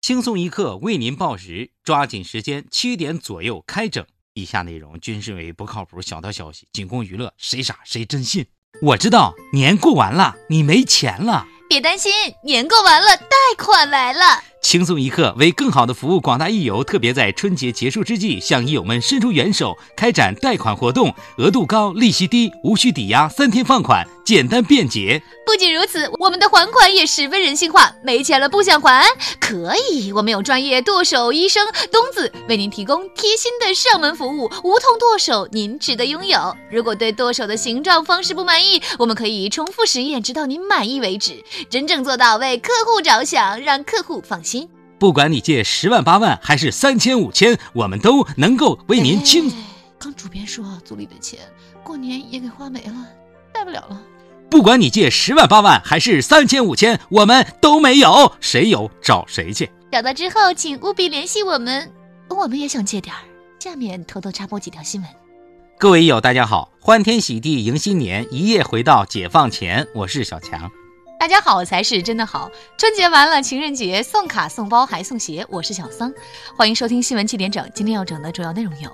轻松一刻为您报时，抓紧时间，七点左右开整。以下内容均是为不靠谱小道消息，仅供娱乐，谁傻谁真信。我知道年过完了，你没钱了，别担心，年过完了，贷款来了。轻松一刻为更好的服务广大益友，特别在春节结束之际，向益友们伸出援手，开展贷款活动，额度高，利息低，无需抵押，三天放款，简单便捷。不仅如此，我们的还款也十分人性化。没钱了不想还，可以，我们有专业剁手医生东子为您提供贴心的上门服务，无痛剁手，您值得拥有。如果对剁手的形状方式不满意，我们可以重复实验，直到您满意为止，真正做到为客户着想，让客户放心。不管你借十万八万还是三千五千，我们都能够为您清。刚主编说组里的钱过年也给花没了，贷不了了。不管你借十万八万还是三千五千，我们都没有，谁有找谁去。找到之后，请务必联系我们，我们也想借点儿。下面偷偷插播几条新闻。各位友，大家好，欢天喜地迎新年，一夜回到解放前，我是小强。大家好才是真的好。春节完了，情人节送卡送包还送鞋，我是小桑，欢迎收听新闻七点整。今天要整的主要内容有：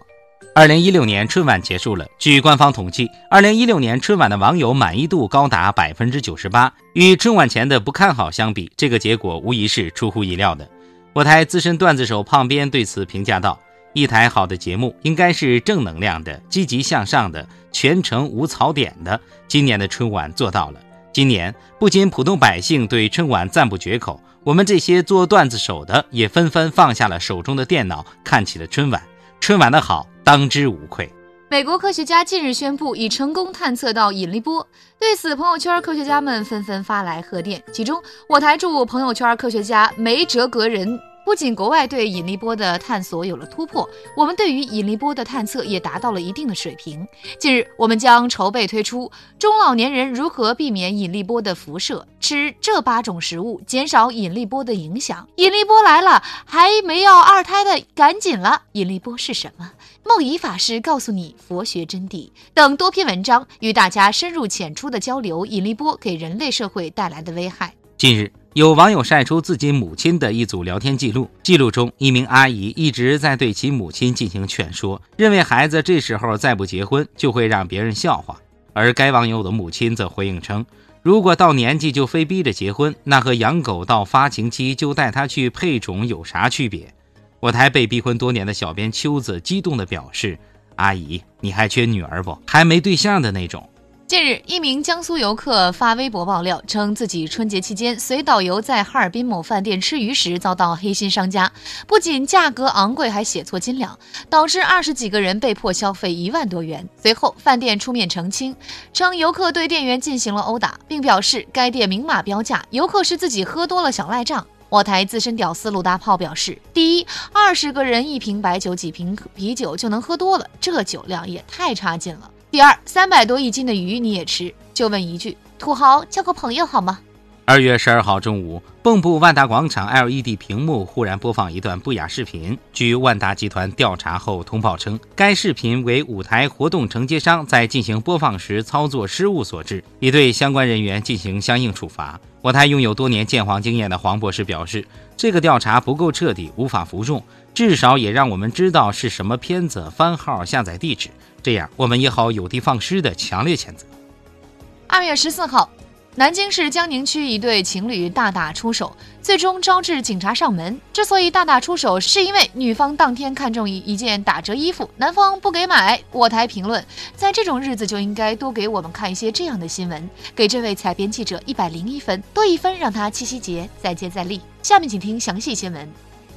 二零一六年春晚结束了，据官方统计，二零一六年春晚的网友满意度高达百分之九十八。与春晚前的不看好相比，这个结果无疑是出乎意料的。我台资深段子手胖编对此评价道：“一台好的节目应该是正能量的、积极向上的、全程无槽点的。今年的春晚做到了。”今年不仅普通百姓对春晚赞不绝口，我们这些做段子手的也纷纷放下了手中的电脑，看起了春晚。春晚的好，当之无愧。美国科学家近日宣布已成功探测到引力波，对此，朋友圈科学家们纷纷发来贺电。其中，我台驻朋友圈科学家梅哲格人。不仅国外对引力波的探索有了突破，我们对于引力波的探测也达到了一定的水平。近日，我们将筹备推出中老年人如何避免引力波的辐射，吃这八种食物减少引力波的影响。引力波来了，还没要二胎的赶紧了！引力波是什么？梦怡法师告诉你佛学真谛等多篇文章，与大家深入浅出的交流引力波给人类社会带来的危害。近日。有网友晒出自己母亲的一组聊天记录，记录中一名阿姨一直在对其母亲进行劝说，认为孩子这时候再不结婚就会让别人笑话。而该网友的母亲则回应称，如果到年纪就非逼着结婚，那和养狗到发情期就带它去配种有啥区别？我台被逼婚多年的小编秋子激动地表示：“阿姨，你还缺女儿不？还没对象的那种。”近日，一名江苏游客发微博爆料，称自己春节期间随导游在哈尔滨某饭店吃鱼时遭到黑心商家，不仅价格昂贵，还写错斤两，导致二十几个人被迫消费一万多元。随后，饭店出面澄清，称游客对店员进行了殴打，并表示该店明码标价，游客是自己喝多了想赖账。我台资深屌丝鲁大炮表示：第一，二十个人一瓶白酒、几瓶啤酒就能喝多了，这酒量也太差劲了。第二，三百多一斤的鱼你也吃？就问一句，土豪交个朋友好吗？二月十二号中午，蚌埠万达广场 LED 屏幕忽然播放一段不雅视频。据万达集团调查后通报称，该视频为舞台活动承接商在进行播放时操作失误所致，已对相关人员进行相应处罚。我台拥有多年鉴黄经验的黄博士表示，这个调查不够彻底，无法服众，至少也让我们知道是什么片子、番号、下载地址。这样，我们也好有的放矢的强烈谴责。二月十四号，南京市江宁区一对情侣大打出手，最终招致警察上门。之所以大打出手，是因为女方当天看中一一件打折衣服，男方不给买。我台评论：在这种日子就应该多给我们看一些这样的新闻，给这位采编记者一百零一分，多一分让他七夕节再接再厉。下面请听详细新闻。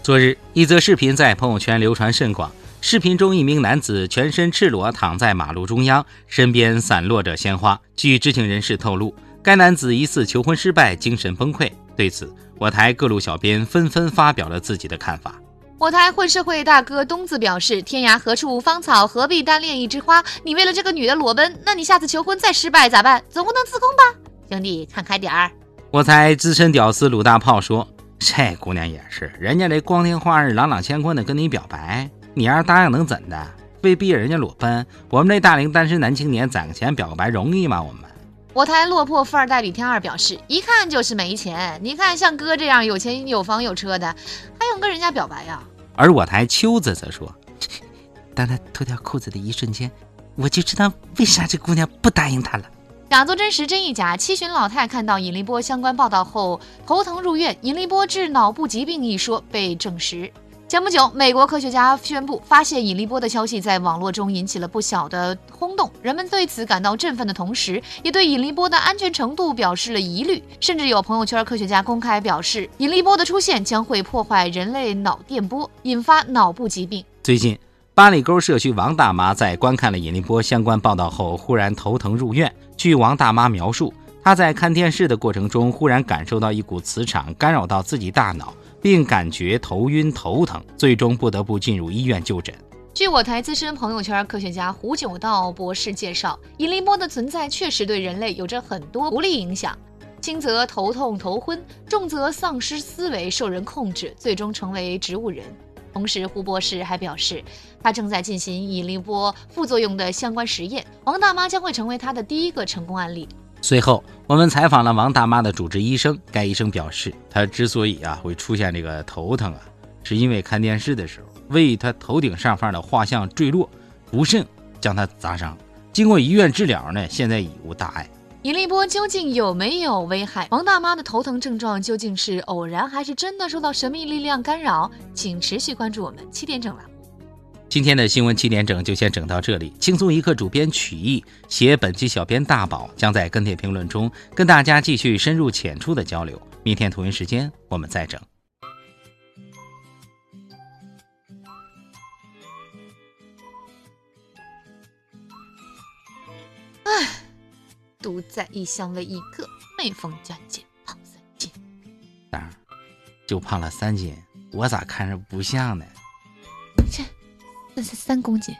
昨日，一则视频在朋友圈流传甚广。视频中，一名男子全身赤裸躺在马路中央，身边散落着鲜花。据知情人士透露，该男子疑似求婚失败，精神崩溃。对此，我台各路小编纷纷发表了自己的看法。我台混社会大哥东子表示：“天涯何处无芳草，何必单恋一枝花？你为了这个女的裸奔，那你下次求婚再失败咋办？总不能自宫吧？兄弟，看开点儿。”我台资深屌丝鲁大炮说：“这姑娘也是，人家这光天化日、朗朗乾坤的跟你表白。”你要是答应能怎的？非逼着人家裸奔？我们这大龄单身男青年攒个钱表个白容易吗？我们我台落魄富二代李天二表示，一看就是没钱。你看像哥这样有钱有房有车的，还用跟人家表白呀？而我台秋子则说：“当他脱掉裤子的一瞬间，我就知道为啥这姑娘不答应他了。”假作真实，真亦假。七旬老太看到尹立波相关报道后头疼入院，尹立波治脑部疾病一说被证实。前不久，美国科学家宣布发现引力波的消息在网络中引起了不小的轰动，人们对此感到振奋的同时，也对引力波的安全程度表示了疑虑，甚至有朋友圈科学家公开表示，引力波的出现将会破坏人类脑电波，引发脑部疾病。最近，八里沟社区王大妈在观看了引力波相关报道后，忽然头疼入院。据王大妈描述，她在看电视的过程中，忽然感受到一股磁场干扰到自己大脑。并感觉头晕头疼，最终不得不进入医院就诊。据我台资深朋友圈科学家胡九道博士介绍，引力波的存在确实对人类有着很多不利影响，轻则头痛头昏，重则丧失思维，受人控制，最终成为植物人。同时，胡博士还表示，他正在进行引力波副作用的相关实验，王大妈将会成为他的第一个成功案例。随后，我们采访了王大妈的主治医生。该医生表示，她之所以啊会出现这个头疼啊，是因为看电视的时候，为她头顶上方的画像坠落，不慎将她砸伤。经过医院治疗呢，现在已无大碍。引力波究竟有没有危害？王大妈的头疼症状究竟是偶然，还是真的受到神秘力量干扰？请持续关注我们七点整了。今天的新闻七点整就先整到这里。轻松一刻主编曲艺，写本期小编大宝将在跟帖评论中跟大家继续深入浅出的交流。明天同一时间我们再整。独在异乡为异客，每逢佳节胖三斤。当然，就胖了三斤，我咋看着不像呢？切。三三公斤。